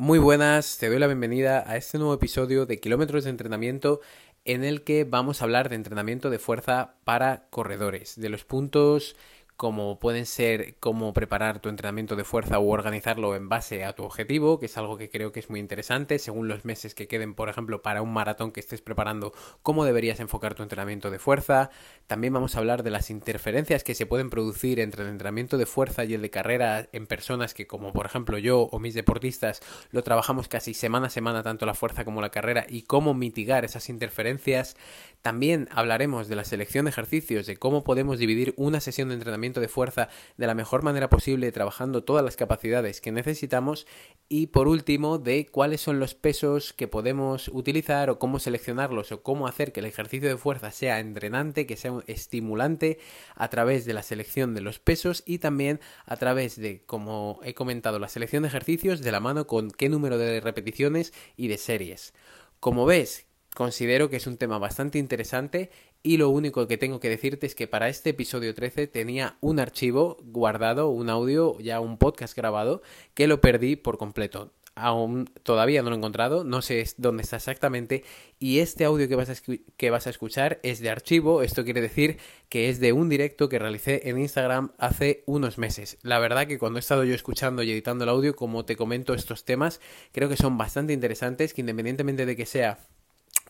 Muy buenas, te doy la bienvenida a este nuevo episodio de Kilómetros de Entrenamiento en el que vamos a hablar de entrenamiento de fuerza para corredores, de los puntos como pueden ser cómo preparar tu entrenamiento de fuerza o organizarlo en base a tu objetivo, que es algo que creo que es muy interesante, según los meses que queden, por ejemplo, para un maratón que estés preparando, cómo deberías enfocar tu entrenamiento de fuerza. También vamos a hablar de las interferencias que se pueden producir entre el entrenamiento de fuerza y el de carrera en personas que, como por ejemplo yo o mis deportistas, lo trabajamos casi semana a semana, tanto la fuerza como la carrera, y cómo mitigar esas interferencias. También hablaremos de la selección de ejercicios, de cómo podemos dividir una sesión de entrenamiento de fuerza de la mejor manera posible, trabajando todas las capacidades que necesitamos. Y por último, de cuáles son los pesos que podemos utilizar o cómo seleccionarlos o cómo hacer que el ejercicio de fuerza sea entrenante, que sea estimulante a través de la selección de los pesos y también a través de, como he comentado, la selección de ejercicios de la mano con qué número de repeticiones y de series. Como ves, Considero que es un tema bastante interesante y lo único que tengo que decirte es que para este episodio 13 tenía un archivo guardado, un audio, ya un podcast grabado, que lo perdí por completo. Aún todavía no lo he encontrado, no sé dónde está exactamente. Y este audio que vas, a que vas a escuchar es de archivo. Esto quiere decir que es de un directo que realicé en Instagram hace unos meses. La verdad que cuando he estado yo escuchando y editando el audio, como te comento estos temas, creo que son bastante interesantes, que independientemente de que sea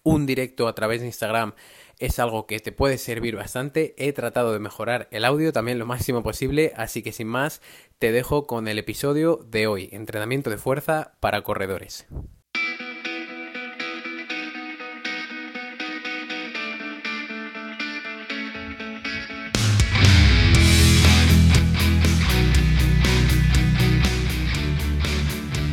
un directo a través de Instagram es algo que te puede servir bastante. He tratado de mejorar el audio también lo máximo posible, así que sin más, te dejo con el episodio de hoy, entrenamiento de fuerza para corredores.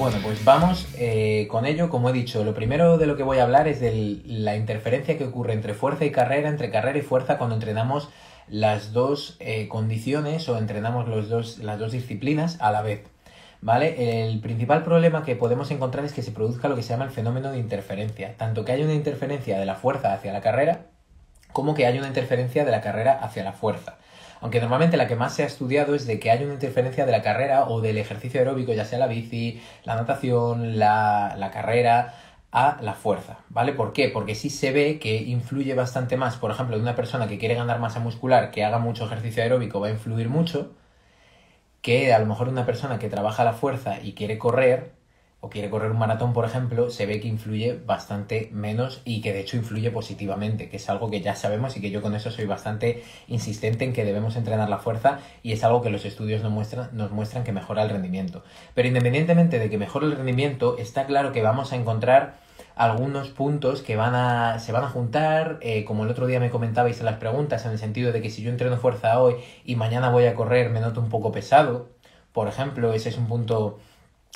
Bueno, pues vamos eh, con ello. Como he dicho, lo primero de lo que voy a hablar es de la interferencia que ocurre entre fuerza y carrera, entre carrera y fuerza cuando entrenamos las dos eh, condiciones o entrenamos las dos disciplinas a la vez. ¿Vale? El principal problema que podemos encontrar es que se produzca lo que se llama el fenómeno de interferencia. Tanto que haya una interferencia de la fuerza hacia la carrera, como que haya una interferencia de la carrera hacia la fuerza aunque normalmente la que más se ha estudiado es de que hay una interferencia de la carrera o del ejercicio aeróbico, ya sea la bici, la natación, la, carrera, a la fuerza, ¿vale? ¿Por qué? Porque sí se ve que influye bastante más, por ejemplo, de una persona que quiere ganar masa muscular, que haga mucho ejercicio aeróbico, va a influir mucho, que a lo mejor una persona que trabaja la fuerza y quiere correr, o quiere correr un maratón, por ejemplo, se ve que influye bastante menos y que de hecho influye positivamente, que es algo que ya sabemos y que yo con eso soy bastante insistente en que debemos entrenar la fuerza y es algo que los estudios nos muestran, nos muestran que mejora el rendimiento. Pero independientemente de que mejore el rendimiento, está claro que vamos a encontrar algunos puntos que van a, se van a juntar, eh, como el otro día me comentabais en las preguntas, en el sentido de que si yo entreno fuerza hoy y mañana voy a correr me noto un poco pesado, por ejemplo, ese es un punto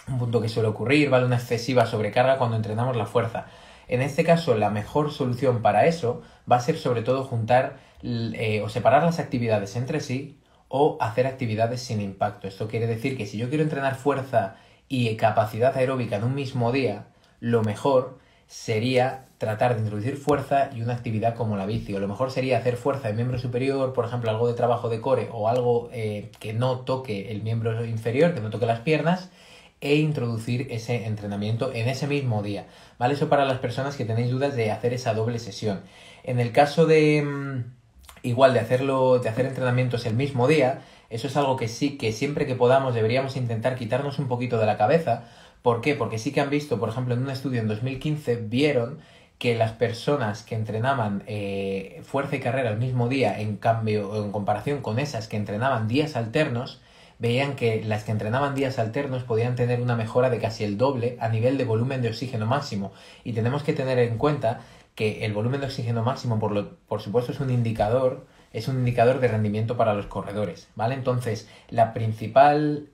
un punto que suele ocurrir, ¿vale? Una excesiva sobrecarga cuando entrenamos la fuerza. En este caso, la mejor solución para eso va a ser sobre todo juntar eh, o separar las actividades entre sí o hacer actividades sin impacto. Esto quiere decir que si yo quiero entrenar fuerza y capacidad aeróbica en un mismo día, lo mejor sería tratar de introducir fuerza y una actividad como la bici. O lo mejor sería hacer fuerza en miembro superior, por ejemplo, algo de trabajo de core o algo eh, que no toque el miembro inferior, que no toque las piernas, e introducir ese entrenamiento en ese mismo día. ¿Vale? Eso para las personas que tenéis dudas de hacer esa doble sesión. En el caso de mm, igual de hacerlo, de hacer entrenamientos el mismo día, eso es algo que sí, que siempre que podamos deberíamos intentar quitarnos un poquito de la cabeza. ¿Por qué? Porque sí que han visto, por ejemplo, en un estudio en 2015, vieron que las personas que entrenaban eh, fuerza y carrera el mismo día, en cambio, en comparación con esas que entrenaban días alternos, veían que las que entrenaban días alternos podían tener una mejora de casi el doble a nivel de volumen de oxígeno máximo. Y tenemos que tener en cuenta que el volumen de oxígeno máximo, por, lo, por supuesto, es un indicador es un indicador de rendimiento para los corredores, ¿vale? Entonces, la principal,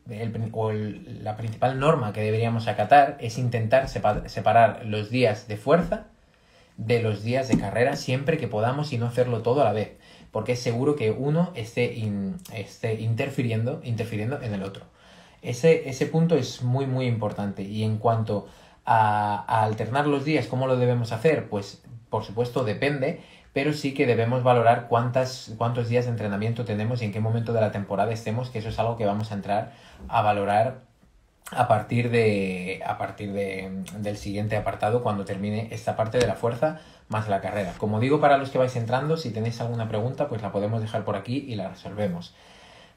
o la principal norma que deberíamos acatar es intentar separar los días de fuerza de los días de carrera siempre que podamos y no hacerlo todo a la vez, porque es seguro que uno esté, esté interfiriendo, interfiriendo en el otro. Ese, ese punto es muy muy importante y en cuanto a, alternar los días, ¿cómo lo debemos hacer? Pues por supuesto depende, pero sí que debemos valorar cuántas, cuántos días de entrenamiento tenemos y en qué momento de la temporada estemos, que eso es algo que vamos a entrar a valorar a partir de a partir de, del siguiente apartado cuando termine esta parte de la fuerza más la carrera. Como digo para los que vais entrando, si tenéis alguna pregunta, pues la podemos dejar por aquí y la resolvemos.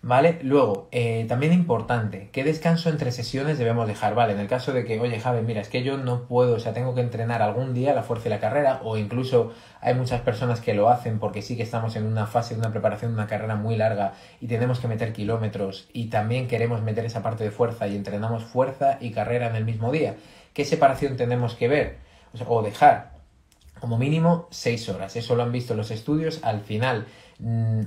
¿Vale? Luego, eh, también importante, ¿qué descanso entre sesiones debemos dejar? Vale, en el caso de que, oye, Javi, mira, es que yo no puedo, o sea, tengo que entrenar algún día la fuerza y la carrera, o incluso hay muchas personas que lo hacen porque sí que estamos en una fase de una preparación de una carrera muy larga y tenemos que meter kilómetros y también queremos meter esa parte de fuerza y entrenamos fuerza y carrera en el mismo día. ¿Qué separación tenemos que ver? O, dejar como mínimo 6 horas. Eso lo han visto los estudios. Al final Mm,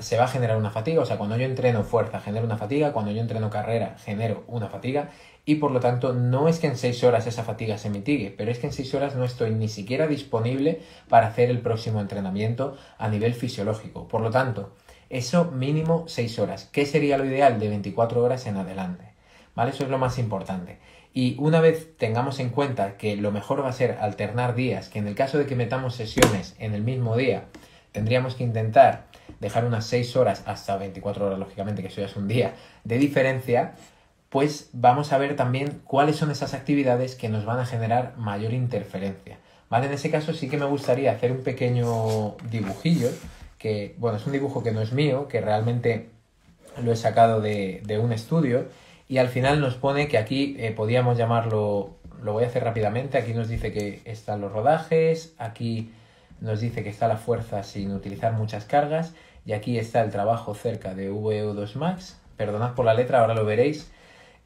se va a generar una fatiga, o sea, cuando yo entreno fuerza genero una fatiga, cuando yo entreno carrera genero una fatiga y por lo tanto no es que en 6 horas esa fatiga se mitigue, pero es que en 6 horas no estoy ni siquiera disponible para hacer el próximo entrenamiento a nivel fisiológico. Por lo tanto, eso mínimo 6 horas. ¿Qué sería lo ideal? De 24 horas en adelante. ¿Vale? Eso es lo más importante. Y una vez tengamos en cuenta que lo mejor va a ser alternar días, que en el caso de que metamos sesiones en el mismo día, tendríamos que intentar dejar unas 6 horas hasta 24 horas, lógicamente, que eso ya es un día de diferencia, pues vamos a ver también cuáles son esas actividades que nos van a generar mayor interferencia. ¿Vale? En ese caso sí que me gustaría hacer un pequeño dibujillo, que, bueno, es un dibujo que no es mío, que realmente lo he sacado de, un estudio, y al final nos pone que aquí eh, podíamos llamarlo, lo voy a hacer rápidamente, aquí nos dice que están los rodajes, aquí nos dice que está la fuerza sin utilizar muchas cargas y aquí está el trabajo cerca de VO2 Max, perdonad por la letra, ahora lo veréis,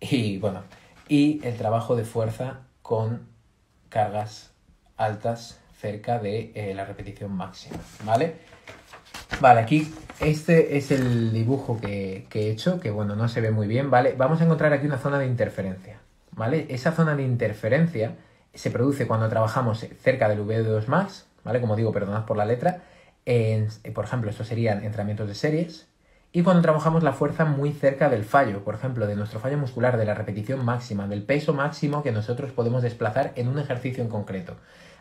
y bueno, y el trabajo de fuerza con cargas altas cerca de eh, la repetición máxima, ¿vale? Vale, aquí este es el dibujo que, que, he hecho, que bueno, no se ve muy bien, ¿vale? Vamos a encontrar aquí una zona de interferencia, ¿vale? Esa zona de interferencia se produce cuando trabajamos cerca del VO2 Max, ¿vale? Como digo, perdonad por la letra. Eh, por ejemplo, estos serían entrenamientos de series. Y cuando trabajamos la fuerza muy cerca del fallo, por ejemplo, de nuestro fallo muscular, de la repetición máxima, del peso máximo que nosotros podemos desplazar en un ejercicio en concreto.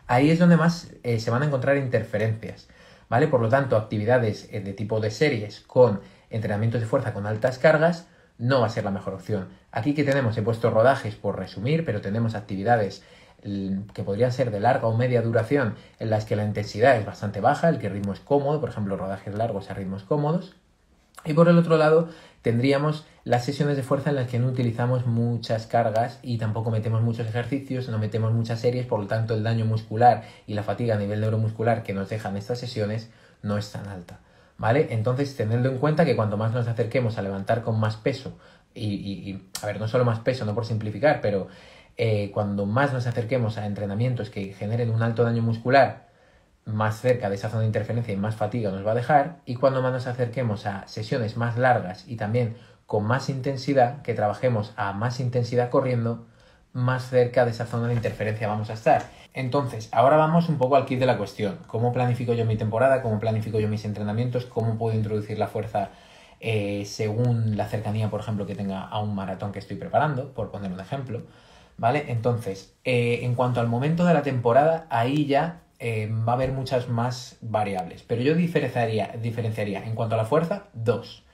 Ahí es donde más eh, se van a encontrar interferencias, ¿vale? Por lo tanto, actividades eh, de tipo de series con entrenamientos de fuerza con altas cargas no va a ser la mejor opción. Aquí que tenemos, he puesto rodajes por resumir, pero tenemos actividades que podrían ser de larga o media duración, en las que la intensidad es bastante baja, el que el ritmo es cómodo, por ejemplo, rodajes largos a ritmos cómodos. Y por el otro lado, tendríamos las sesiones de fuerza en las que no utilizamos muchas cargas y tampoco metemos muchos ejercicios, no metemos muchas series, por lo tanto el daño muscular y la fatiga a nivel neuromuscular que nos dejan estas sesiones no es tan alta. ¿Vale? Entonces, teniendo en cuenta que cuanto más nos acerquemos a levantar con más peso, y, y a ver, no solo más peso, no por simplificar, pero eh, cuando más nos acerquemos a entrenamientos que generen un alto daño muscular, más cerca de esa zona de interferencia y más fatiga nos va a dejar, y cuando más nos acerquemos a sesiones más largas y también con más intensidad, que trabajemos a más intensidad corriendo, más cerca de esa zona de interferencia vamos a estar. Entonces, ahora vamos un poco al kit de la cuestión. ¿Cómo planifico yo mi temporada? ¿Cómo planifico yo mis entrenamientos? ¿Cómo puedo introducir la fuerza eh, según la cercanía, por ejemplo, que tenga a un maratón que estoy preparando, por poner un ejemplo? ¿Vale? Entonces, eh, en cuanto al momento de la temporada, ahí ya eh, va a haber muchas más variables. Pero yo diferenciaría, diferenciaría en cuanto a la fuerza, dos.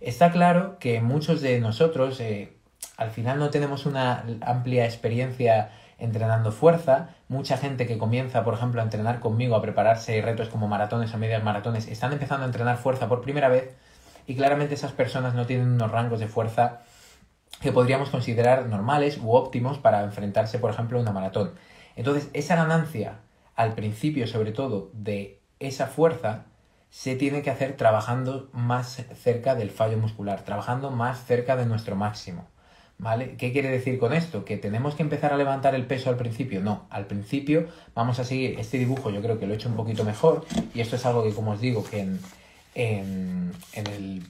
Está claro que muchos de nosotros eh, al final no tenemos una amplia experiencia entrenando fuerza. Mucha gente que comienza, por ejemplo, a entrenar conmigo, a prepararse retos como maratones o medias maratones, están empezando a entrenar fuerza por primera vez y claramente esas personas no tienen unos rangos de fuerza que podríamos considerar normales u óptimos para enfrentarse, por ejemplo, a una maratón. Entonces, esa ganancia, al principio sobre todo, de esa fuerza, se tiene que hacer trabajando más cerca del fallo muscular, trabajando más cerca de nuestro máximo. ¿Vale? ¿Qué quiere decir con esto? ¿Que tenemos que empezar a levantar el peso al principio? No, al principio vamos a seguir este dibujo, yo creo que lo he hecho un poquito mejor y esto es algo que, como os digo, que en, en, el,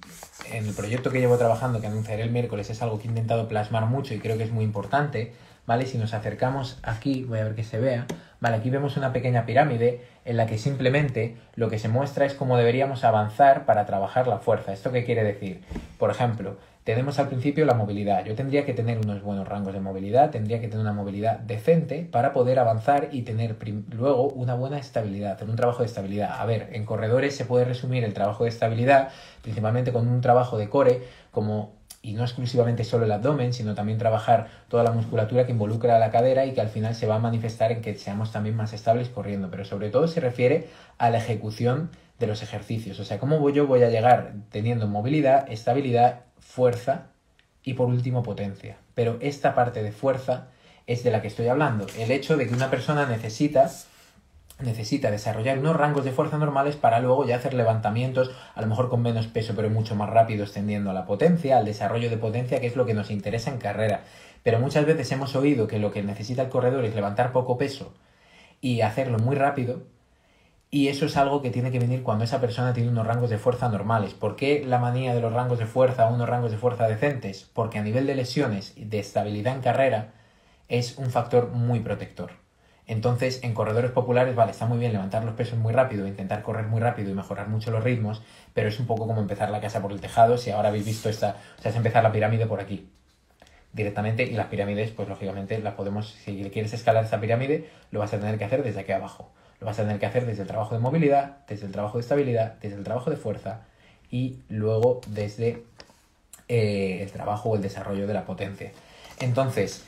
en, el, proyecto que llevo trabajando, que anunciaré el miércoles, es algo que he intentado plasmar mucho y creo que es muy importante, ¿vale? Si nos acercamos aquí, voy a ver que se vea, ¿vale? Aquí vemos una pequeña pirámide en la que simplemente lo que se muestra es cómo deberíamos avanzar para trabajar la fuerza. ¿Esto qué quiere decir? Por ejemplo, tenemos al principio la movilidad. Yo tendría que tener unos buenos rangos de movilidad, tendría que tener una movilidad decente para poder avanzar y tener luego una buena estabilidad, tener un trabajo de estabilidad. A ver, en corredores se puede resumir el trabajo de estabilidad principalmente con un trabajo de core como y no exclusivamente solo el abdomen, sino también trabajar toda la musculatura que involucra a la cadera y que al final se va a manifestar en que seamos también más estables corriendo, pero sobre todo se refiere a la ejecución de los ejercicios, o sea, cómo yo voy a llegar teniendo movilidad, estabilidad, fuerza y por último potencia. Pero esta parte de fuerza es de la que estoy hablando, el hecho de que una persona necesita necesita desarrollar unos rangos de fuerza normales para luego ya hacer levantamientos, a lo mejor con menos peso, pero mucho más rápido, extendiendo a la potencia, al desarrollo de potencia, que es lo que nos interesa en carrera. Pero muchas veces hemos oído que lo que necesita el corredor es levantar poco peso y hacerlo muy rápido, y eso es algo que tiene que venir cuando esa persona tiene unos rangos de fuerza normales. ¿Por qué la manía de los rangos de fuerza unos rangos de fuerza decentes? Porque a nivel de lesiones y de estabilidad en carrera es un factor muy protector. Entonces, en corredores populares, vale, está muy bien levantar los pesos muy rápido, intentar correr muy rápido y mejorar mucho los ritmos, pero es un poco como empezar la casa por el tejado, si ahora habéis visto esta, o sea, es empezar la pirámide por aquí directamente y las pirámides, pues lógicamente las podemos, si quieres escalar esta pirámide, lo vas a tener que hacer desde aquí abajo. Lo vas a tener que hacer desde el trabajo de movilidad, desde el trabajo de estabilidad, desde el trabajo de fuerza y luego desde eh, el trabajo o el desarrollo de la potencia. Entonces,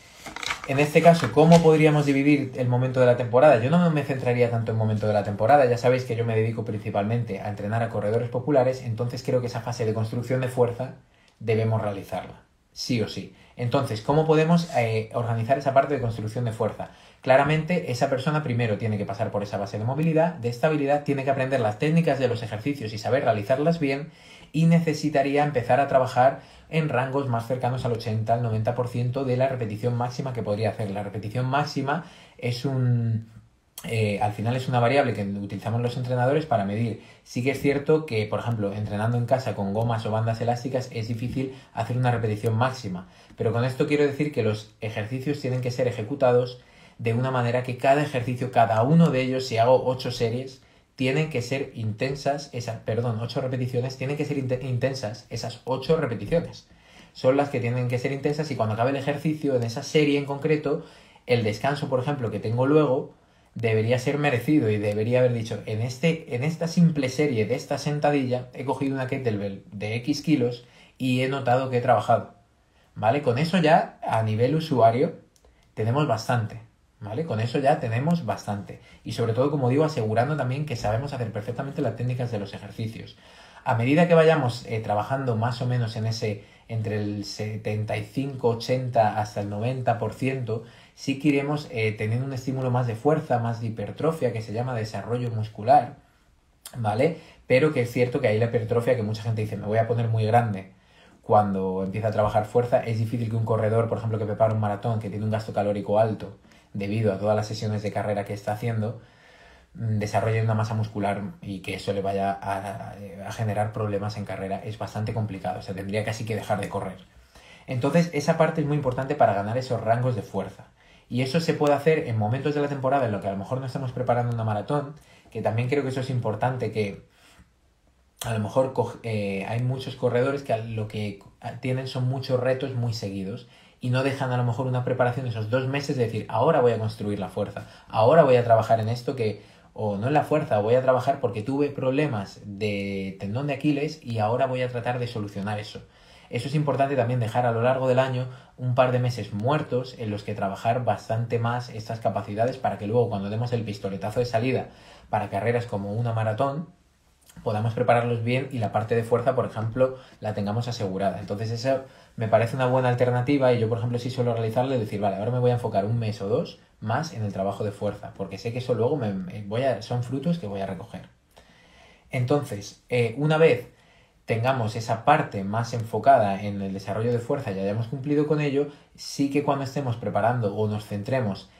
en este caso, ¿cómo podríamos dividir el momento de la temporada? Yo no me centraría tanto en momento de la temporada, ya sabéis que yo me dedico principalmente a entrenar a corredores populares, entonces creo que esa fase de construcción de fuerza debemos realizarla, sí o sí. Entonces, ¿cómo podemos eh, organizar esa parte de construcción de fuerza? Claramente, esa persona primero tiene que pasar por esa base de movilidad, de estabilidad, tiene que aprender las técnicas de los ejercicios y saber realizarlas bien, y necesitaría empezar a trabajar en rangos más cercanos al 80, al 90% de la repetición máxima que podría hacer. La repetición máxima es un... Eh, al final es una variable que utilizamos los entrenadores para medir. Sí que es cierto que, por ejemplo, entrenando en casa con gomas o bandas elásticas es difícil hacer una repetición máxima. Pero con esto quiero decir que los ejercicios tienen que ser ejecutados de una manera que cada ejercicio, cada uno de ellos, si hago 8 series, tienen que ser intensas, esas, perdón, ocho repeticiones, tienen que ser intensas esas ocho repeticiones. Son las que tienen que ser intensas y cuando acabe el ejercicio, en esa serie en concreto, el descanso, por ejemplo, que tengo luego, debería ser merecido y debería haber dicho, en, este, en esta simple serie de esta sentadilla, he cogido una kettlebell de X kilos y he notado que he trabajado. ¿Vale? Con eso ya, a nivel usuario, tenemos bastante. ¿Vale? Con eso ya tenemos bastante. Y sobre todo, como digo, asegurando también que sabemos hacer perfectamente las técnicas de los ejercicios. A medida que vayamos eh, trabajando más o menos en ese entre el 75, 80 hasta el 90%, sí que iremos eh, teniendo un estímulo más de fuerza, más de hipertrofia, que se llama desarrollo muscular, ¿vale? Pero que es cierto que hay la hipertrofia que mucha gente dice, me voy a poner muy grande cuando empieza a trabajar fuerza. Es difícil que un corredor, por ejemplo, que prepara un maratón, que tiene un gasto calórico alto, debido a todas las sesiones de carrera que está haciendo, mm, desarrolle una masa muscular y que eso le vaya a, generar problemas en carrera es bastante complicado, o sea, tendría casi que dejar de correr. Entonces, esa parte es muy importante para ganar esos rangos de fuerza. Y eso se puede hacer en momentos de la temporada en lo que a lo mejor no estamos preparando una maratón, que también creo que eso es importante, que a lo mejor eh, hay muchos corredores que lo que tienen son muchos retos muy seguidos y no dejan a lo mejor una preparación de esos dos meses de decir, ahora voy a construir la fuerza, ahora voy a trabajar en esto que, o no en la fuerza, voy a trabajar porque tuve problemas de tendón de Aquiles y ahora voy a tratar de solucionar eso. Eso es importante también dejar a lo largo del año un par de meses muertos en los que trabajar bastante más estas capacidades para que luego cuando demos el pistoletazo de salida para carreras como una maratón, podamos prepararlos bien y la parte de fuerza, por ejemplo, la tengamos asegurada. Entonces eso me parece una buena alternativa y yo, por ejemplo, si suelo realizarlo, decir, vale, ahora me voy a enfocar un mes o dos más en el trabajo de fuerza, porque sé que eso luego me, voy a, son frutos que voy a recoger. Entonces, eh, una vez tengamos esa parte más enfocada en el desarrollo de fuerza y hayamos cumplido con ello, sí que cuando estemos preparando o nos centremos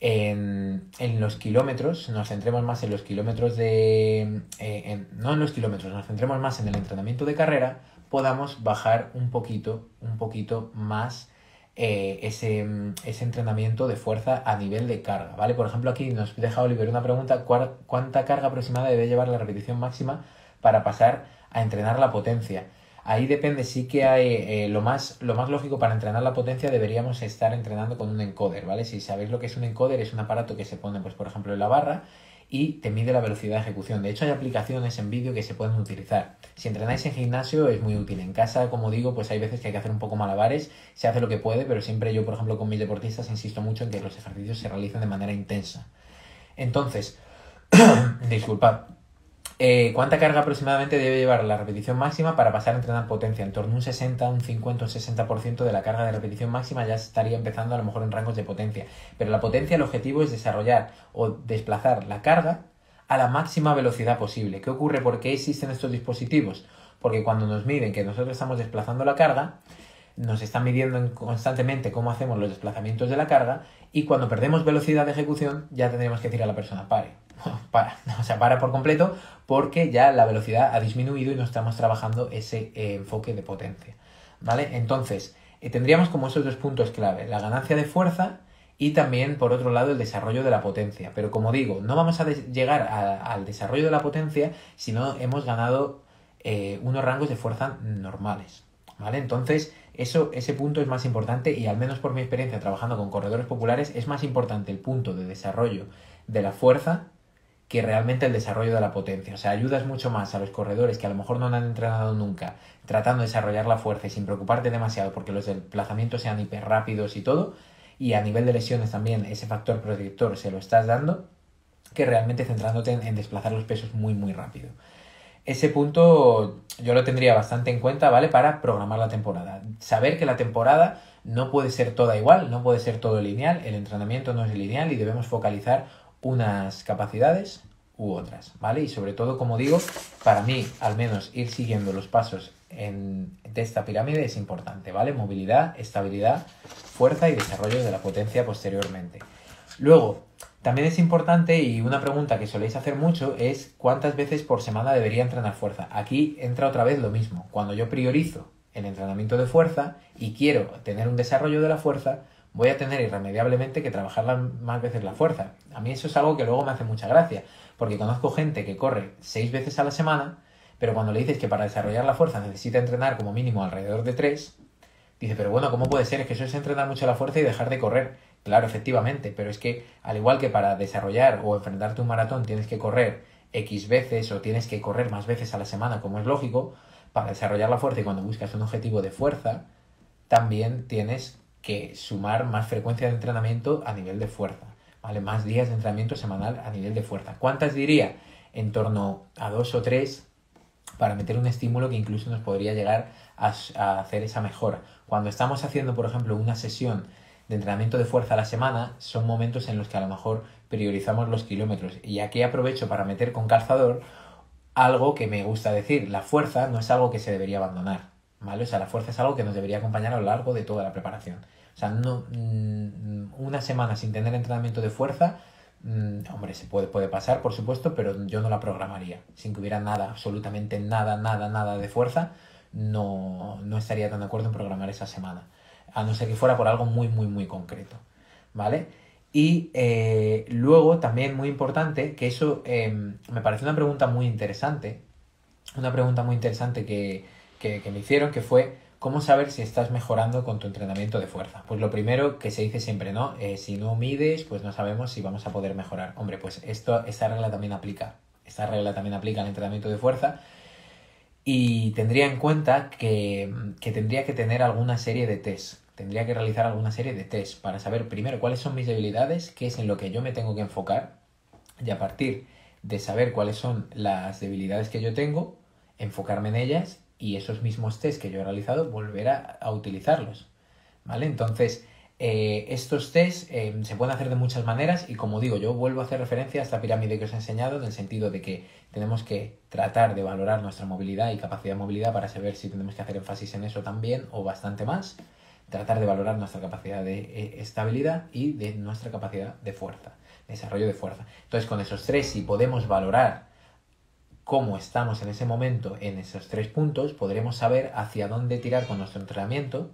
en, en los kilómetros, nos centremos más en los kilómetros de... Eh, no en los kilómetros, nos centremos más en el entrenamiento de carrera, podamos bajar un poquito, un poquito más eh, ese, ese, entrenamiento de fuerza a nivel de carga, ¿vale? Por ejemplo, aquí nos deja Oliver una pregunta, ¿cuánta carga aproximada debe llevar la repetición máxima para pasar a entrenar la potencia? Ahí depende, sí que hay eh, lo, más, lo más lógico para entrenar la potencia deberíamos estar entrenando con un encoder, ¿vale? Si sabéis lo que es un encoder, es un aparato que se pone, pues por ejemplo, en la barra y te mide la velocidad de ejecución. De hecho, hay aplicaciones en vídeo que se pueden utilizar. Si entrenáis en gimnasio es muy útil. En casa, como digo, pues hay veces que hay que hacer un poco malabares, se hace lo que puede, pero siempre yo, por ejemplo, con mis deportistas insisto mucho en que los ejercicios se realicen de manera intensa. Entonces, disculpad, eh, ¿Cuánta carga aproximadamente debe llevar la repetición máxima para pasar a entrenar potencia? En torno a un 60, un 50, un 60% de la carga de repetición máxima ya estaría empezando a lo mejor en rangos de potencia. Pero la potencia, el objetivo es desarrollar o desplazar la carga a la máxima velocidad posible. ¿Qué ocurre? ¿Por qué existen estos dispositivos? Porque cuando nos miden que nosotros estamos desplazando la carga, nos están midiendo constantemente cómo hacemos los desplazamientos de la carga y cuando perdemos velocidad de ejecución ya tendríamos que decir a la persona pare. para, o sea, para por completo porque ya la velocidad ha disminuido y no estamos trabajando ese eh, enfoque de potencia. ¿Vale? Entonces, eh, tendríamos como esos dos puntos clave, la ganancia de fuerza y también, por otro lado, el desarrollo de la potencia. Pero como digo, no vamos a llegar al desarrollo de la potencia si no hemos ganado eh, unos rangos de fuerza normales. ¿Vale? Entonces, eso, ese punto es más importante y al menos por mi experiencia trabajando con corredores populares, es más importante el punto de desarrollo de la fuerza que realmente el desarrollo de la potencia. O sea, ayudas mucho más a los corredores que a lo mejor no han entrenado nunca, tratando de desarrollar la fuerza y sin preocuparte demasiado porque los desplazamientos sean hiper rápidos y todo, y a nivel de lesiones también ese factor protector se lo estás dando, que realmente centrándote en, desplazar los pesos muy muy rápido. Ese punto yo lo tendría bastante en cuenta, ¿vale? Para programar la temporada. Saber que la temporada no puede ser toda igual, no puede ser todo lineal, el entrenamiento no es lineal y debemos focalizar unas capacidades u otras, ¿vale? Y sobre todo, como digo, para mí, al menos ir siguiendo los pasos en, de esta pirámide es importante, ¿vale? Movilidad, estabilidad, fuerza y desarrollo de la potencia posteriormente. Luego, también es importante y una pregunta que soléis hacer mucho es cuántas veces por semana debería entrenar fuerza. Aquí entra otra vez lo mismo. Cuando yo priorizo el entrenamiento de fuerza y quiero tener un desarrollo de la fuerza, voy a tener irremediablemente que trabajar más veces la fuerza. A mí eso es algo que luego me hace mucha gracia, porque conozco gente que corre seis veces a la semana, pero cuando le dices que para desarrollar la fuerza necesita entrenar como mínimo alrededor de tres, dice, pero bueno, ¿cómo puede ser? Es que eso es entrenar mucho la fuerza y dejar de correr. Claro, efectivamente, pero es que al igual que para desarrollar o enfrentarte un maratón tienes que correr X veces o tienes que correr más veces a la semana, como es lógico, para desarrollar la fuerza y cuando buscas un objetivo de fuerza, también tienes que sumar más frecuencia de entrenamiento a nivel de fuerza, ¿vale? Más días de entrenamiento semanal a nivel de fuerza. ¿Cuántas diría? En torno a dos o tres para meter un estímulo que incluso nos podría llegar a, a hacer esa mejora. Cuando estamos haciendo, por ejemplo, una sesión de entrenamiento de fuerza a la semana, son momentos en los que a lo mejor priorizamos los kilómetros. Y aquí aprovecho para meter con calzador algo que me gusta decir. La fuerza no es algo que se debería abandonar. ¿vale? O sea, la fuerza es algo que nos debería acompañar a lo largo de toda la preparación. O sea, no, mm, una semana sin tener entrenamiento de fuerza, mm, hombre, se puede, puede pasar, por supuesto, pero yo no la programaría. Sin que hubiera nada, absolutamente nada, nada, nada de fuerza, no, no estaría tan de acuerdo en programar esa semana. A no ser que fuera por algo muy, muy, muy concreto. ¿Vale? Y eh, luego, también muy importante, que eso em, me parece una pregunta muy interesante, una pregunta muy interesante que, que, me hicieron, que fue cómo saber si estás mejorando con tu entrenamiento de fuerza. Pues lo primero que se dice siempre, ¿no? Eh, si no mides, pues no sabemos si vamos a poder mejorar. Hombre, pues esto, esta regla también aplica. Esta regla también aplica al entrenamiento de fuerza. Y tendría en cuenta que, que tendría que tener alguna serie de test. Tendría que realizar alguna serie de test para saber primero cuáles son mis debilidades, qué es en lo que yo me tengo que enfocar. Y a partir de saber cuáles son las debilidades que yo tengo, enfocarme en ellas y esos mismos test que yo he realizado volver a, utilizarlos. ¿Vale? Entonces, eh, estos test eh, se pueden hacer de muchas maneras y como digo, yo vuelvo a hacer referencia a esta pirámide que os he enseñado en el sentido de que tenemos que tratar de valorar nuestra movilidad y capacidad de movilidad para saber si tenemos que hacer énfasis en eso también o bastante más. Tratar de valorar nuestra capacidad de eh, estabilidad y de nuestra capacidad de fuerza, desarrollo de fuerza. Entonces, con esos tres, si podemos valorar cómo estamos en ese momento en esos tres puntos, podremos saber hacia dónde tirar con nuestro entrenamiento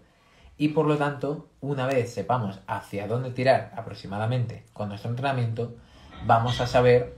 y por lo tanto, una vez sepamos hacia dónde tirar aproximadamente con nuestro entrenamiento, vamos a saber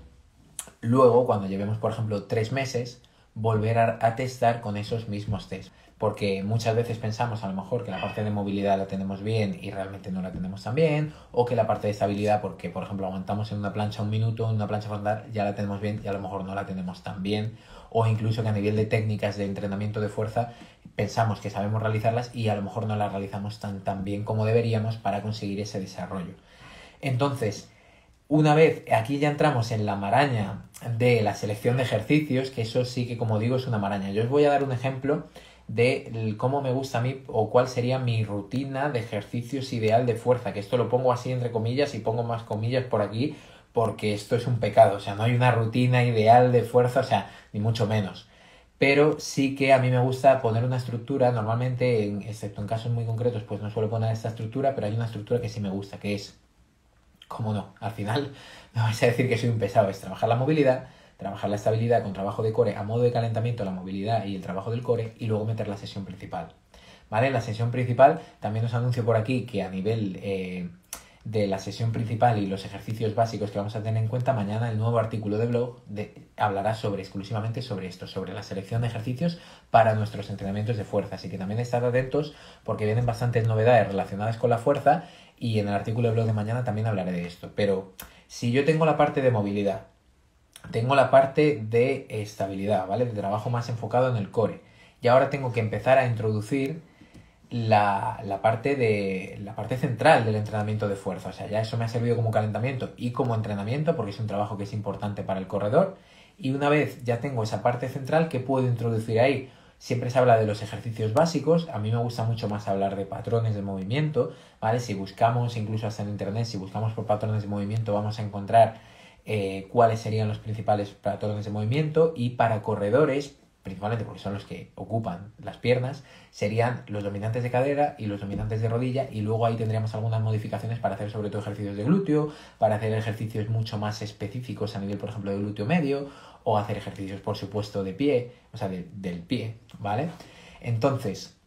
luego, cuando llevemos, por ejemplo, tres meses, volver a, testar con esos mismos test. Porque muchas veces pensamos a lo mejor que la parte de movilidad la tenemos bien y realmente no la tenemos tan bien, o que la parte de estabilidad, porque por ejemplo aguantamos en una plancha un minuto, en una plancha frontal, ya la tenemos bien y a lo mejor no la tenemos tan bien, o incluso que a nivel de técnicas de entrenamiento de fuerza pensamos que sabemos realizarlas y a lo mejor no las realizamos tan, tan bien como deberíamos para conseguir ese desarrollo. Entonces, una vez aquí ya entramos en la maraña de la selección de ejercicios, que eso sí que como digo es una maraña. Yo os voy a dar un ejemplo de cómo me gusta a mí o cuál sería mi rutina de ejercicios ideal de fuerza, que esto lo pongo así entre comillas y pongo más comillas por aquí porque esto es un pecado, o sea, no hay una rutina ideal de fuerza, o sea, ni mucho menos. Pero sí que a mí me gusta poner una estructura, normalmente, excepto en casos muy concretos, pues no suelo poner esta estructura, pero hay una estructura que sí me gusta, que es ¿Cómo no? Al final me vais a decir que soy un pesado. Es trabajar la movilidad, trabajar la estabilidad con trabajo de core a modo de calentamiento, la movilidad y el trabajo del core y luego meter la sesión principal. ¿Vale? En la sesión principal también os anuncio por aquí que a nivel eh, de la sesión principal y los ejercicios básicos que vamos a tener en cuenta, mañana el nuevo artículo de blog hablará sobre exclusivamente sobre esto, sobre la selección de ejercicios para nuestros entrenamientos de fuerza. Así que también estad atentos porque vienen bastantes novedades relacionadas con la fuerza y en el artículo de blog de mañana también hablaré de esto. Pero si yo tengo la parte de movilidad, tengo la parte de estabilidad, ¿vale? De trabajo más enfocado en el core. Y ahora tengo que empezar a introducir la, la, parte de la parte central del entrenamiento de fuerza. O sea, ya eso me ha servido como calentamiento y como entrenamiento, porque es un trabajo que es importante para el corredor. Y una vez ya tengo esa parte central, ¿qué puedo introducir ahí? Siempre se habla de los ejercicios básicos, a mí me gusta mucho más hablar de patrones de movimiento, ¿vale? Si buscamos, incluso hasta en internet, si buscamos por patrones de movimiento, vamos a encontrar eh, cuáles serían los principales patrones de movimiento y para corredores, principalmente porque son los que ocupan las piernas, serían los dominantes de cadera y los dominantes de rodilla y luego ahí tendríamos algunas modificaciones para hacer sobre todo ejercicios de glúteo, para hacer ejercicios mucho más específicos a nivel, por ejemplo, de glúteo medio o hacer ejercicios, por supuesto, de pie, o sea, del pie, ¿vale? Entonces,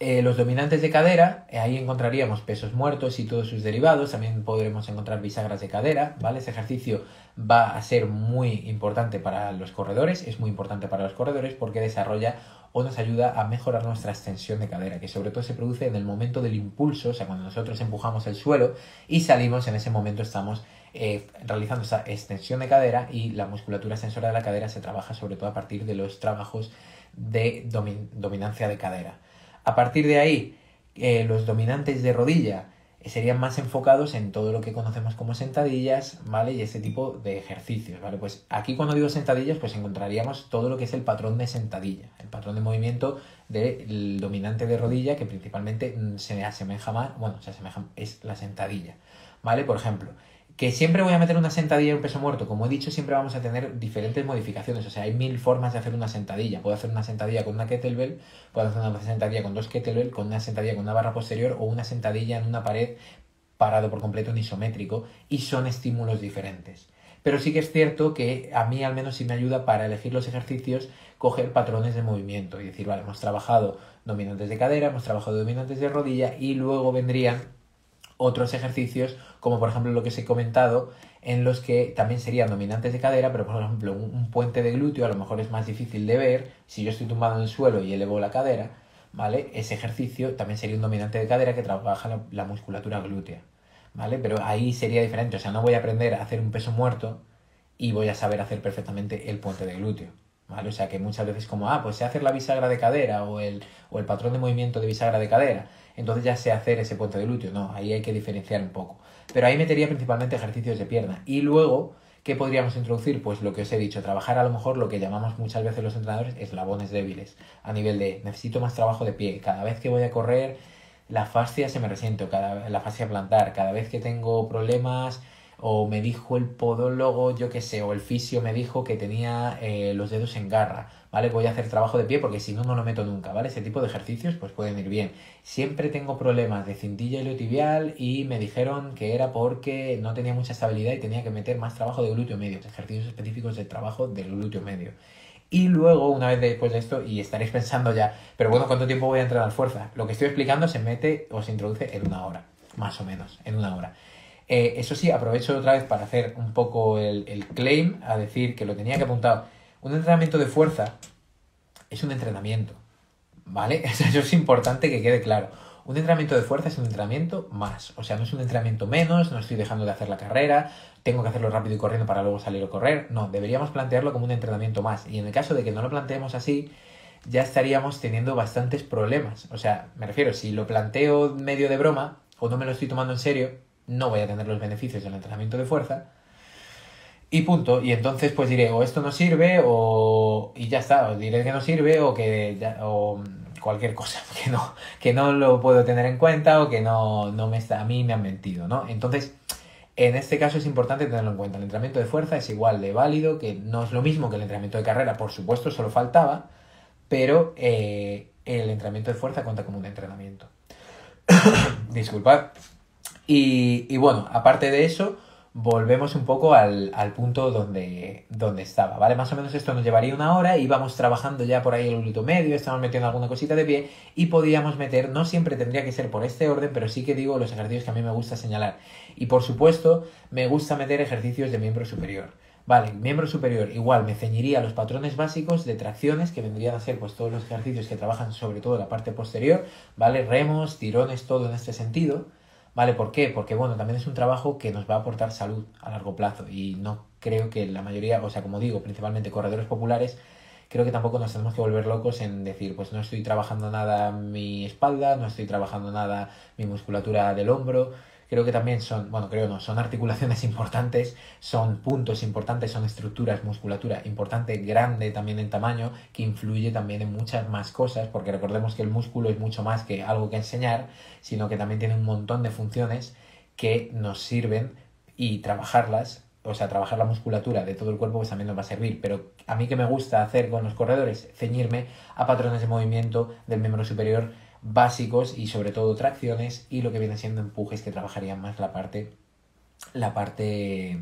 eh, los dominantes de cadera, eh, ahí encontraríamos pesos muertos y todos sus derivados, también podremos encontrar bisagras de cadera, ¿vale? Ese ejercicio va a ser muy importante para los corredores, es muy importante para los corredores porque desarrolla o nos ayuda a mejorar nuestra extensión de cadera, que sobre todo se produce en el momento del impulso, o sea, cuando nosotros empujamos el suelo y salimos, en ese momento estamos eh, realizando esa extensión de cadera y la musculatura extensora de la cadera se trabaja sobre todo a partir de los trabajos de dominancia de cadera. A partir de ahí, eh, los dominantes de rodilla serían más enfocados en todo lo que conocemos como sentadillas, ¿vale? Y ese tipo de ejercicios, ¿vale? Pues aquí cuando digo sentadillas, pues encontraríamos todo lo que es el patrón de sentadilla, el patrón de movimiento del dominante de rodilla, que principalmente mm, se asemeja más, bueno, se asemeja, es la sentadilla, ¿vale? Por ejemplo, que siempre voy a meter una sentadilla en un peso muerto. Como he dicho, siempre vamos a tener diferentes modificaciones. O sea, hay mil formas de hacer una sentadilla. Puedo hacer una sentadilla con una kettlebell, puedo hacer una sentadilla con dos kettlebell, con una sentadilla con una barra posterior o una sentadilla en una pared parado por completo en isométrico y son estímulos diferentes. Pero sí que es cierto que a mí al menos sí me ayuda para elegir los ejercicios coger patrones de movimiento y decir, vale, hemos trabajado dominantes de cadera, hemos trabajado dominantes de rodilla y luego vendrían otros ejercicios, como por ejemplo lo que os he comentado, en los que también serían dominantes de cadera, pero por ejemplo un, puente de glúteo a lo mejor es más difícil de ver. Si yo estoy tumbado en el suelo y elevo la cadera, ¿vale? Ese ejercicio también sería un dominante de cadera que trabaja la, musculatura glútea, ¿vale? Pero ahí sería diferente, o sea, no voy a aprender a hacer un peso muerto y voy a saber hacer perfectamente el puente de glúteo. ¿Vale? O sea que muchas veces como, ah, pues sé hacer la bisagra de cadera o el, o el patrón de movimiento de bisagra de cadera, entonces ya sé hacer ese puente de glúteo. No, ahí hay que diferenciar un poco. Pero ahí metería principalmente ejercicios de pierna. Y luego, ¿qué podríamos introducir? Pues lo que os he dicho, trabajar a lo mejor lo que llamamos muchas veces los entrenadores eslabones débiles. A nivel de necesito más trabajo de pie. Cada vez que voy a correr, la fascia se me resiente, cada, la fascia plantar. Cada vez que tengo problemas o me dijo el podólogo, yo qué sé, o el fisio me dijo que tenía eh, los dedos en garra, ¿vale? Voy a hacer trabajo de pie porque si no, no lo meto nunca, ¿vale? Ese tipo de ejercicios pues pueden ir bien. Siempre tengo problemas de cintilla iliotibial y me dijeron que era porque no tenía mucha estabilidad y tenía que meter más trabajo de glúteo medio, ejercicios específicos de trabajo del glúteo medio. Y luego, una vez después de esto, y estaréis pensando ya, pero bueno, ¿cuánto tiempo voy a entrenar fuerza? Lo que estoy explicando se mete o se introduce en una hora, más o menos, en una hora. Eh, eso sí, aprovecho otra vez para hacer un poco el, el claim, a decir que lo tenía que apuntar. Un entrenamiento de fuerza es un entrenamiento, ¿vale? Eso es importante que quede claro. Un entrenamiento de fuerza es un entrenamiento más, o sea, no es un entrenamiento menos, no estoy dejando de hacer la carrera, tengo que hacerlo rápido y corriendo para luego salir a correr, no, deberíamos plantearlo como un entrenamiento más. Y en el caso de que no lo planteemos así, ya estaríamos teniendo bastantes problemas. O sea, me refiero, si lo planteo medio de broma o no me lo estoy tomando en serio, no voy a tener los beneficios del entrenamiento de fuerza. Y punto. Y entonces pues diré, o esto no sirve, o... y ya está, o diré que no sirve, o que... o cualquier cosa, que no, que no lo puedo tener en cuenta o que no, no me está, a mí me han mentido, ¿no? Entonces, en este caso es importante tenerlo en cuenta. El entrenamiento de fuerza es igual de válido, que no es lo mismo que el entrenamiento de carrera, por supuesto, solo faltaba, pero eh, el entrenamiento de fuerza cuenta como un entrenamiento. Disculpad. Y, bueno, aparte de eso, volvemos un poco al, punto donde, donde estaba, ¿vale? Más o menos esto nos llevaría una hora, íbamos trabajando ya por ahí el glúteo medio, estamos metiendo alguna cosita de pie y podíamos meter, no siempre tendría que ser por este orden, pero sí que digo los ejercicios que a mí me gusta señalar. Y por supuesto, me gusta meter ejercicios de miembro superior. Vale, miembro superior, igual me ceñiría a los patrones básicos de tracciones, que vendrían a ser pues todos los ejercicios que trabajan sobre todo la parte posterior, ¿vale? Remos, tirones, todo en este sentido. ¿Vale? ¿Por qué? Porque, bueno, también es un trabajo que nos va a aportar salud a largo plazo y no creo que la mayoría, o sea, como digo, principalmente corredores populares, creo que tampoco nos tenemos que volver locos en decir, pues no estoy trabajando nada mi espalda, no estoy trabajando nada mi musculatura del hombro, creo que también son, bueno, creo no, son articulaciones importantes, son puntos importantes, son estructuras, musculatura importante, grande también en tamaño, que influye también en muchas más cosas, porque recordemos que el músculo es mucho más que algo que enseñar, sino que también tiene un montón de funciones que nos sirven y trabajarlas o sea, trabajar la musculatura de todo el cuerpo pues también nos va a servir, pero a mí que me gusta hacer con los corredores, ceñirme a patrones de movimiento del miembro superior básicos y sobre todo tracciones y lo que viene siendo empujes que trabajarían más la parte la parte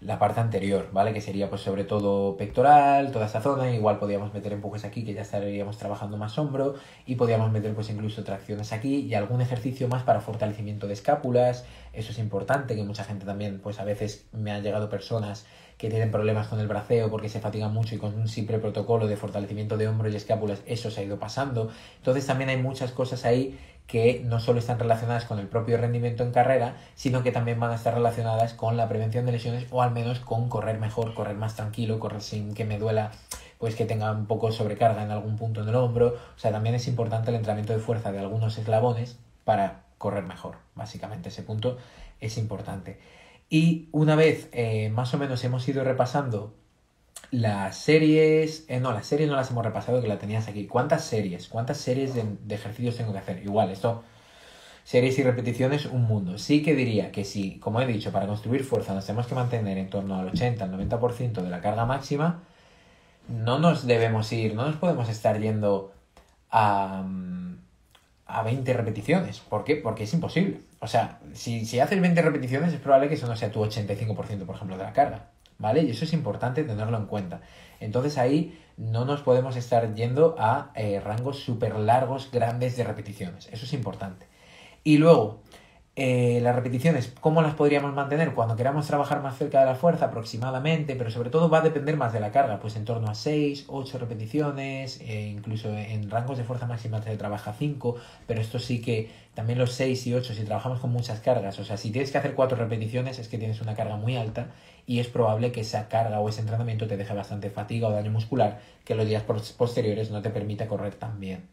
la parte anterior, ¿vale? Que sería pues sobre todo pectoral, toda esta zona, igual podríamos meter empujes aquí que ya estaríamos trabajando más hombro y podríamos meter pues incluso tracciones aquí y algún ejercicio más para fortalecimiento de escápulas, eso es importante que mucha gente también pues a veces me han llegado personas que tienen problemas con el braceo porque se fatigan mucho y con un simple protocolo de fortalecimiento de hombros y escápulas eso se ha ido pasando. Entonces también hay muchas cosas ahí que no solo están relacionadas con el propio rendimiento en carrera, sino que también van a estar relacionadas con la prevención de lesiones o al menos con correr mejor, correr más tranquilo, correr sin que me duela, pues que tenga un poco sobrecarga en algún punto en el hombro. O sea, también es importante el entrenamiento de fuerza de algunos eslabones para correr mejor. Básicamente ese punto es importante. Y una vez eh, más o menos hemos ido repasando las series, eh, no, las series no las hemos repasado que la tenías aquí. ¿Cuántas series? ¿Cuántas series de, ejercicios tengo que hacer? Igual, esto, series y repeticiones, un mundo. Sí que diría que si, como he dicho, para construir fuerza nos tenemos que mantener en torno al 80, al 90% de la carga máxima, no nos debemos ir, no nos podemos estar yendo a, a 20 repeticiones. ¿Por qué? Porque es imposible. O sea, si, si haces 20 repeticiones es probable que eso no sea tu 85%, por ejemplo, de la carga. ¿Vale? Y eso es importante tenerlo en cuenta. Entonces ahí no nos podemos estar yendo a eh, rangos súper largos, grandes de repeticiones. Eso es importante. Y luego, eh, las repeticiones, ¿cómo las podríamos mantener? Cuando queramos trabajar más cerca de la fuerza aproximadamente, pero sobre todo va a depender más de la carga, pues en torno a 6, 8 repeticiones, eh, incluso en rangos de fuerza máxima se trabaja 5, pero esto sí que también los 6 y 8 si trabajamos con muchas cargas, o sea, si tienes que hacer 4 repeticiones es que tienes una carga muy alta y es probable que esa carga o ese entrenamiento te deje bastante fatiga o daño muscular que los días posteriores no te permita correr tan bien.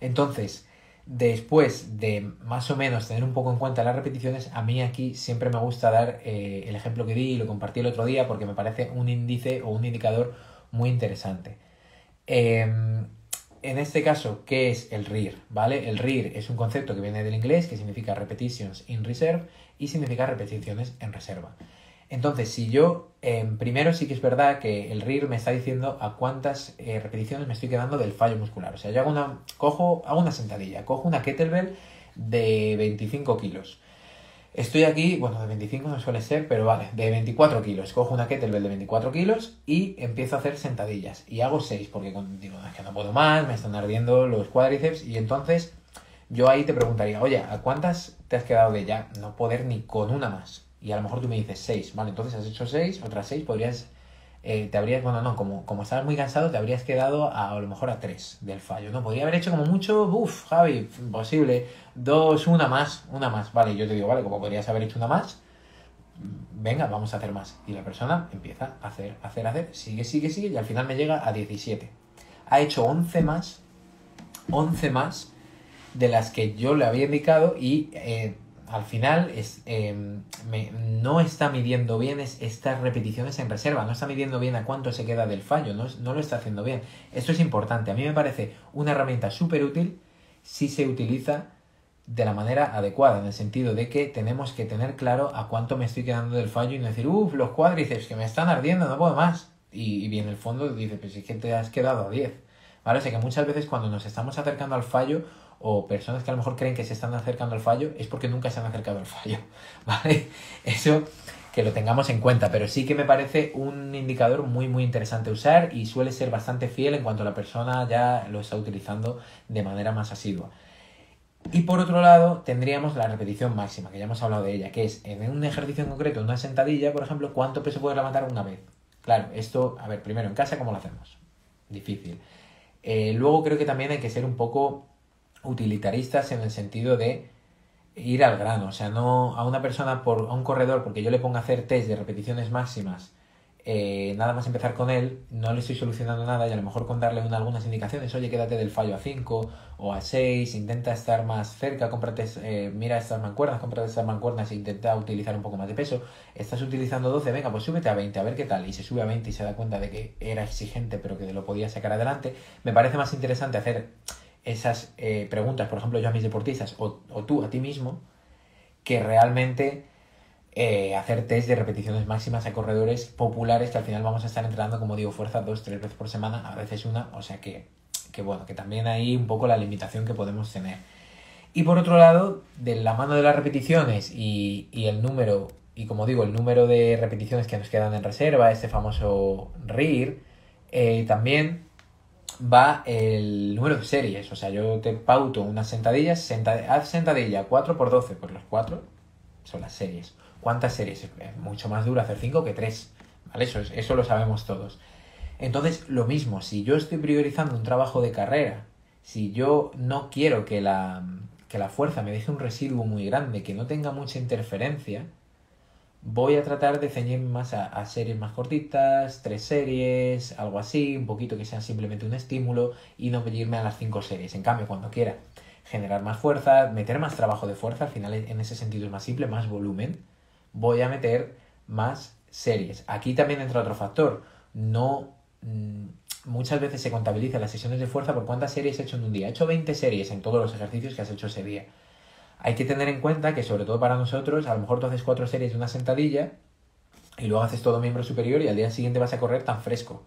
Entonces, Después de más o menos tener un poco en cuenta las repeticiones, a mí aquí siempre me gusta dar eh, el ejemplo que di y lo compartí el otro día porque me parece un índice o un indicador muy interesante. Em, en este caso, ¿qué es el RIR? ¿Vale? El RIR es un concepto que viene del inglés que significa Repetitions in Reserve y significa repeticiones en reserva. Entonces, si yo, em, primero sí que es verdad que el RIR me está diciendo a cuántas eh, repeticiones me estoy quedando del fallo muscular. O sea, yo hago una, cojo, hago una sentadilla, cojo una kettlebell de 25 kilos. Estoy aquí, bueno, de 25 no suele ser, pero vale, de 24 kilos. Cojo una kettlebell de 24 kilos y empiezo a hacer sentadillas. Y hago 6 porque digo, es que no puedo más, me están ardiendo los cuádriceps. Y entonces yo ahí te preguntaría, oye, ¿a cuántas te has quedado de ya no poder ni con una más? Y a lo mejor tú me dices 6, vale, entonces has hecho 6, otras 6 podrías eh, te habrías, bueno, no, como, como estabas muy cansado, te habrías quedado a, lo mejor a 3 del fallo, ¿no? Podría haber hecho como mucho, uff, Javi, imposible, dos, una más, una más, vale, yo te digo, vale, como podrías haber hecho una más, venga, vamos a hacer más. Y la persona empieza a hacer, hacer, hacer, sigue, sigue, sigue, y al final me llega a 17. Ha hecho 11 más, 11 más de las que yo le había indicado y eh, al final es, em, no está midiendo bien estas repeticiones en reserva, no está midiendo bien a cuánto se queda del fallo, no, no lo está haciendo bien. Esto es importante, a mí me parece una herramienta súper útil si se utiliza de la manera adecuada, en el sentido de que tenemos que tener claro a cuánto me estoy quedando del fallo y no decir, uff, los cuádriceps que me están ardiendo, no puedo más. Y, y bien, en el fondo dice, pues es que te has quedado a 10. ¿Vale? O sea que muchas veces cuando nos estamos acercando al fallo o personas que a lo mejor creen que se están acercando al fallo es porque nunca se han acercado al fallo, ¿vale? Eso que lo tengamos en cuenta, pero sí que me parece un indicador muy muy interesante usar y suele ser bastante fiel en cuanto la persona ya lo está utilizando de manera más asidua. Y por otro lado, tendríamos la repetición máxima, que ya hemos hablado de ella, que es en un ejercicio en concreto, una sentadilla, por ejemplo, cuánto peso puede levantar una vez. Claro, esto, a ver, primero en casa, ¿cómo lo hacemos? Difícil. Eh, luego creo que también hay que ser un poco utilitaristas en el sentido de ir al grano, o sea, no a una persona por a un corredor porque yo le pongo a hacer test de repeticiones máximas, eh, nada más empezar con él, no le estoy solucionando nada y a lo mejor con darle algunas indicaciones, oye, quédate del fallo a 5 o a 6, intenta estar más cerca, cómprate, eh, mira estas mancuernas, cómprate estas mancuernas e intenta utilizar un poco más de peso, estás utilizando 12, venga, pues súbete a 20, a ver qué tal, y se sube a 20 y se da cuenta de que era exigente pero que lo podía sacar adelante, me parece más interesante hacer esas eh, preguntas, por ejemplo, yo a mis deportistas o, tú a ti mismo, que realmente eh, hacer test de repeticiones máximas a corredores populares que al final vamos a estar entrenando, como digo, fuerza dos, tres veces por semana, a veces una, o sea que, que bueno, que también hay un poco la limitación que podemos tener. Y por otro lado, de la mano de las repeticiones y, el número, y como digo, el número de repeticiones que nos quedan en reserva, este famoso RIR, eh, también va el número de series. O sea, yo te pauto unas sentadillas, haz sentadilla 4 por 12, pues los 4 son las series. ¿Cuántas series? Es mucho más duro hacer 5 que 3. ¿Vale? Eso, eso lo sabemos todos. Entonces, lo mismo, si yo estoy priorizando un trabajo de carrera, si yo no quiero que la, que la fuerza me deje un residuo muy grande, que no tenga mucha interferencia, voy a tratar de ceñirme más a, series más cortitas, tres series, algo así, un poquito que sean simplemente un estímulo y no pedirme a las cinco series. En cambio, cuando quiera generar más fuerza, meter más trabajo de fuerza, al final en ese sentido es más simple, más volumen, voy a meter más series. Aquí también entra otro factor. No mm, muchas veces se contabilizan las sesiones de fuerza por cuántas series he hecho en un día. He hecho 20 series en todos los ejercicios que has hecho ese día. Hay que tener en cuenta que, sobre todo para nosotros, a lo mejor tú haces cuatro series de una sentadilla y luego haces todo miembro superior y al día siguiente vas a correr tan fresco.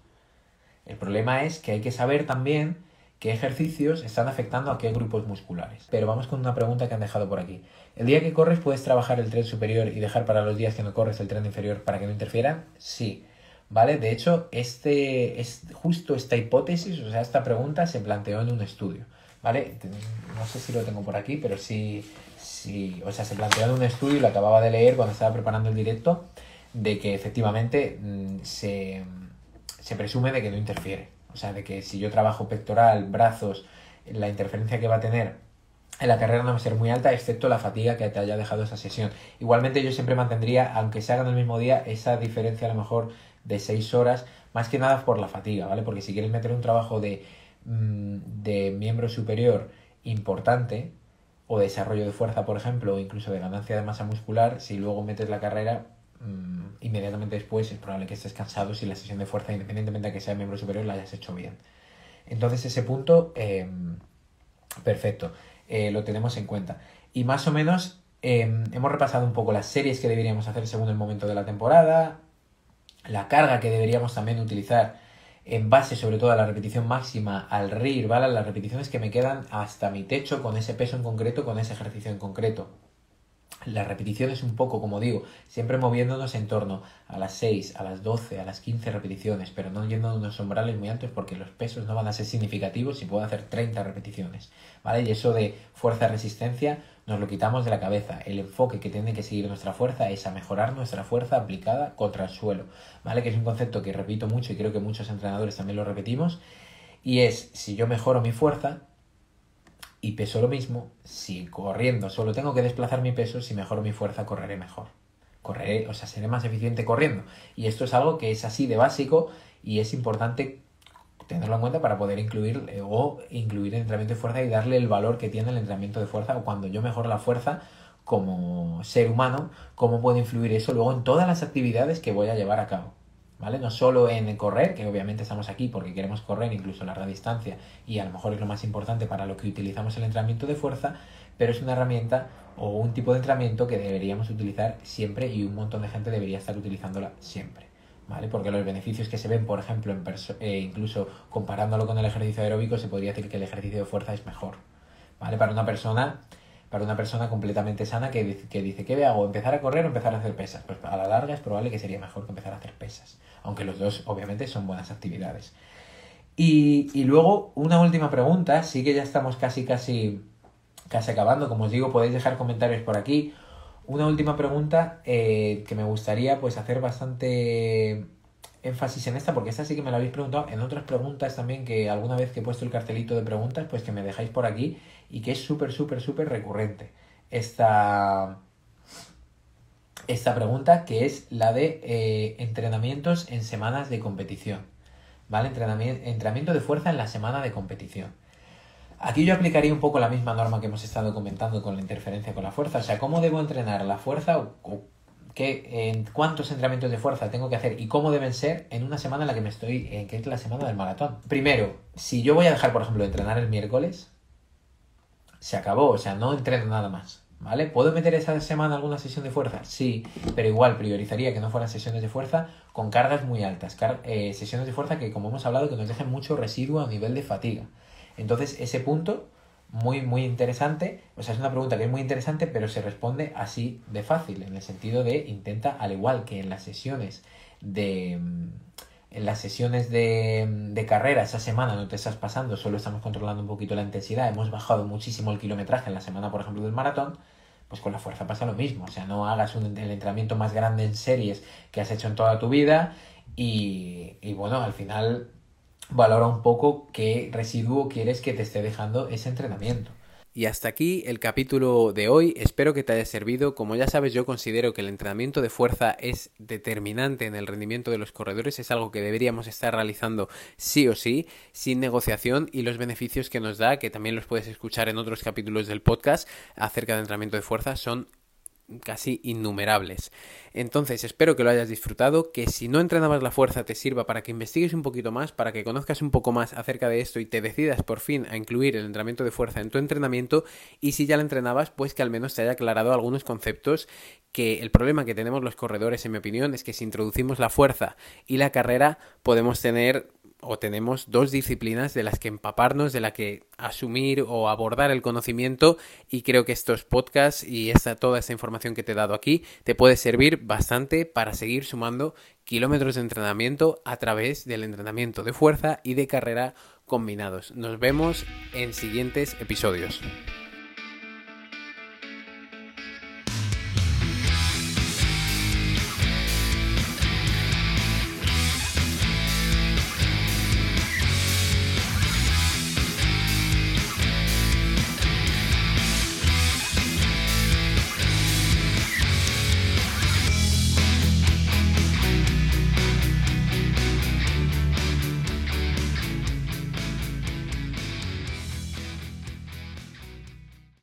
El problema es que hay que saber también qué ejercicios están afectando a qué grupos musculares. Pero vamos con una pregunta que han dejado por aquí. ¿El día que corres puedes trabajar el tren superior y dejar para los días que no corres el tren inferior para que no interfieran? Sí. ¿Vale? De hecho, este, es justo esta hipótesis, o sea, esta pregunta se planteó en un estudio. ¿Vale? No sé si lo tengo por aquí, pero sí, sí, o sea, se planteó en un estudio, y lo acababa de leer cuando estaba preparando el directo, de que efectivamente mm, se, se presume de que no interfiere. O sea, de que si yo trabajo pectoral, brazos, la interferencia que va a tener en la carrera no va a ser muy alta, excepto la fatiga que te haya dejado esa sesión. Igualmente yo siempre mantendría, aunque se haga en el mismo día, esa diferencia a lo mejor de 6 horas, más que nada por la fatiga, ¿vale? Porque si quieres meter un trabajo de de miembro superior importante o desarrollo de fuerza, por ejemplo, o incluso de ganancia de masa muscular, si luego metes la carrera, mm, inmediatamente después es probable que estés cansado si la sesión de fuerza, independientemente de que sea miembro superior, la hayas hecho bien. Entonces ese punto, em, perfecto, eh, lo tenemos en cuenta. Y más o menos em, hemos repasado un poco las series que deberíamos hacer según el momento de la temporada, la carga que deberíamos también utilizar en base sobre todo a la repetición máxima, al RIR, ¿vale? Las repeticiones que me quedan hasta mi techo con ese peso en concreto, con ese ejercicio en concreto. las repeticiones un poco, como digo, siempre moviéndonos en torno a las 6, a las 12, a las 15 repeticiones, pero no yendo a unos umbrales muy altos porque los pesos no van a ser significativos si puedo hacer 30 repeticiones, ¿vale? Y eso de fuerza-resistencia nos lo quitamos de la cabeza. El enfoque que tiene que seguir nuestra fuerza es a mejorar nuestra fuerza aplicada contra el suelo, ¿vale? Que es un concepto que repito mucho y creo que muchos entrenadores también lo repetimos, y es, si yo mejoro mi fuerza, y peso lo mismo, si corriendo solo tengo que desplazar mi peso, si mejoro mi fuerza, correré mejor. Correré, o sea, seré más eficiente corriendo. Y esto es algo que es así de básico y es importante tenerlo en cuenta para poder incluir eh, o incluir el entrenamiento de fuerza y darle el valor que tiene el entrenamiento de fuerza o cuando yo mejoro la fuerza como ser humano, cómo puede influir eso luego en todas las actividades que voy a llevar a cabo. ¿vale? No solo en correr, que obviamente estamos aquí porque queremos correr incluso larga distancia y a lo mejor es lo más importante para lo que utilizamos el entrenamiento de fuerza, pero es una herramienta o un tipo de entrenamiento que deberíamos utilizar siempre y un montón de gente debería estar utilizándola siempre. ¿Vale? Porque los beneficios que se ven, por ejemplo, en eh, incluso comparándolo con el ejercicio aeróbico, se podría decir que el ejercicio de fuerza es mejor. ¿Vale? Para una persona para una persona completamente sana que, dice, que dice, ¿qué hago? ¿Empezar a correr o empezar a hacer pesas? Pues a la larga es probable que sería mejor que empezar a hacer pesas, aunque los dos obviamente son buenas actividades. Y, y luego una última pregunta, sí que ya estamos casi, casi, casi acabando, como os digo, podéis dejar comentarios por aquí. Una última pregunta eh, que me gustaría pues hacer bastante énfasis en esta, porque esta sí que me la habéis preguntado en otras preguntas también, que alguna vez que he puesto el cartelito de preguntas, pues que me dejáis por aquí y que es súper, súper, súper recurrente. Esta, esta pregunta que es la de eh, entrenamientos en semanas de competición. ¿Vale? Entrenamiento, entrenamiento de fuerza en la semana de competición. Aquí yo aplicaría un poco la misma norma que hemos estado comentando con la interferencia con la fuerza. O sea, ¿cómo debo entrenar la fuerza o, qué, en cuántos entrenamientos de fuerza tengo que hacer y cómo deben ser en una semana en la que me estoy, en que es la semana del maratón? Primero, si yo voy a dejar, por ejemplo, de entrenar el miércoles, se acabó, o sea, no entreno nada más. ¿Vale? ¿Puedo meter esa semana alguna sesión de fuerza? Sí, pero igual priorizaría que no fueran sesiones de fuerza con cargas muy altas, eh, sesiones de fuerza que, como hemos hablado, que nos dejen mucho residuo a nivel de fatiga. Entonces, ese punto, muy, muy interesante, o sea, es una pregunta que es muy interesante, pero se responde así de fácil, en el sentido de intenta, al igual que en las sesiones de en las sesiones de, de, carrera esa semana no te estás pasando, solo estamos controlando un poquito la intensidad, hemos bajado muchísimo el kilometraje en la semana, por ejemplo, del maratón, pues con la fuerza pasa lo mismo. O sea, no hagas el entrenamiento más grande en series que has hecho en toda tu vida y, y bueno, al final valora un poco qué residuo quieres que te esté dejando ese entrenamiento. Y hasta aquí el capítulo de hoy, espero que te haya servido. Como ya sabes, yo considero que el entrenamiento de fuerza es determinante en el rendimiento de los corredores, es algo que deberíamos estar realizando sí o sí, sin negociación y los beneficios que nos da, que también los puedes escuchar en otros capítulos del podcast acerca del entrenamiento de fuerza, son casi innumerables. Entonces, espero que lo hayas disfrutado, que si no entrenabas la fuerza te sirva para que investigues un poquito más, para que conozcas un poco más acerca de esto y te decidas por fin a incluir el entrenamiento de fuerza en tu entrenamiento y si ya la entrenabas, pues que al menos te haya aclarado algunos conceptos que el problema que tenemos los corredores, en mi opinión, es que si introducimos la fuerza y la carrera podemos tener o tenemos dos disciplinas de las que empaparnos, de las que asumir o abordar el conocimiento y creo que estos podcasts y esta, toda esta información que te he dado aquí te puede servir bastante para seguir sumando kilómetros de entrenamiento a través del entrenamiento de fuerza y de carrera combinados. Nos vemos en siguientes episodios.